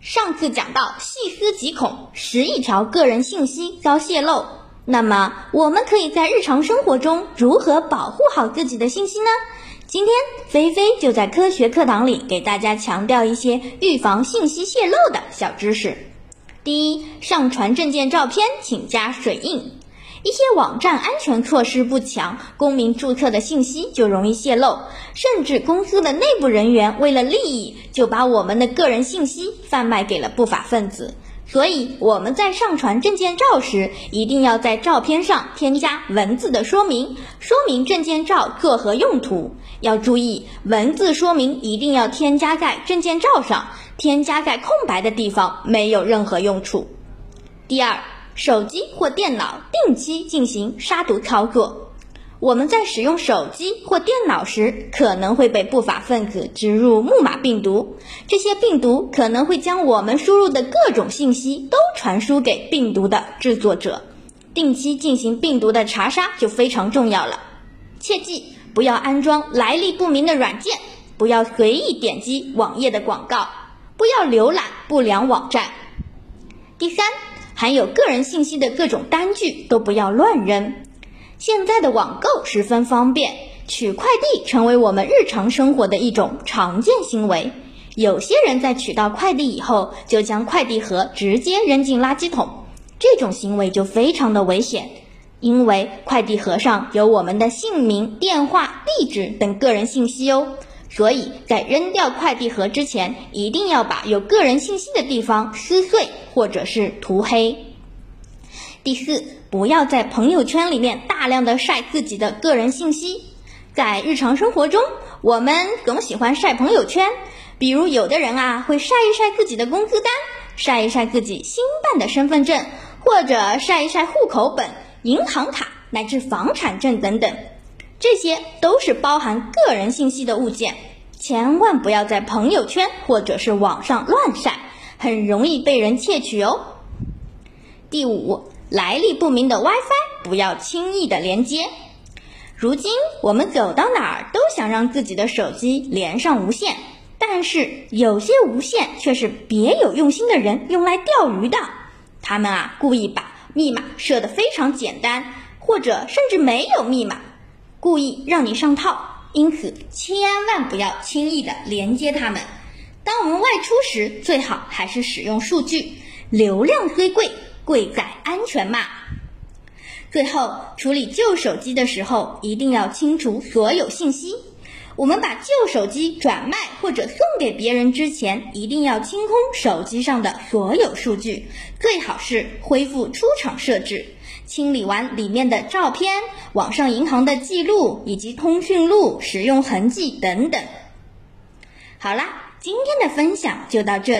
上次讲到细思极恐，十亿条个人信息遭泄露。那么，我们可以在日常生活中如何保护好自己的信息呢？今天，菲菲就在科学课堂里给大家强调一些预防信息泄露的小知识。第一，上传证件照片请加水印。一些网站安全措施不强，公民注册的信息就容易泄露，甚至公司的内部人员为了利益，就把我们的个人信息贩卖给了不法分子。所以我们在上传证件照时，一定要在照片上添加文字的说明，说明证件照作何用途。要注意，文字说明一定要添加在证件照上，添加在空白的地方没有任何用处。第二。手机或电脑定期进行杀毒操作。我们在使用手机或电脑时，可能会被不法分子植入木马病毒。这些病毒可能会将我们输入的各种信息都传输给病毒的制作者。定期进行病毒的查杀就非常重要了。切记不要安装来历不明的软件，不要随意点击网页的广告，不要浏览不良网站。第三。含有个人信息的各种单据都不要乱扔。现在的网购十分方便，取快递成为我们日常生活的一种常见行为。有些人在取到快递以后，就将快递盒直接扔进垃圾桶，这种行为就非常的危险，因为快递盒上有我们的姓名、电话、地址等个人信息哦。所以在扔掉快递盒之前，一定要把有个人信息的地方撕碎或者是涂黑。第四，不要在朋友圈里面大量的晒自己的个人信息。在日常生活中，我们总喜欢晒朋友圈，比如有的人啊会晒一晒自己的工资单，晒一晒自己新办的身份证，或者晒一晒户口本、银行卡乃至房产证等等。这些都是包含个人信息的物件，千万不要在朋友圈或者是网上乱晒，很容易被人窃取哦。第五，来历不明的 WiFi 不要轻易的连接。如今我们走到哪儿都想让自己的手机连上无线，但是有些无线却是别有用心的人用来钓鱼的，他们啊故意把密码设得非常简单，或者甚至没有密码。故意让你上套，因此千万不要轻易的连接它们。当我们外出时，最好还是使用数据。流量虽贵，贵在安全嘛。最后，处理旧手机的时候，一定要清除所有信息。我们把旧手机转卖或者送给别人之前，一定要清空手机上的所有数据，最好是恢复出厂设置。清理完里面的照片、网上银行的记录以及通讯录、使用痕迹等等。好啦，今天的分享就到这。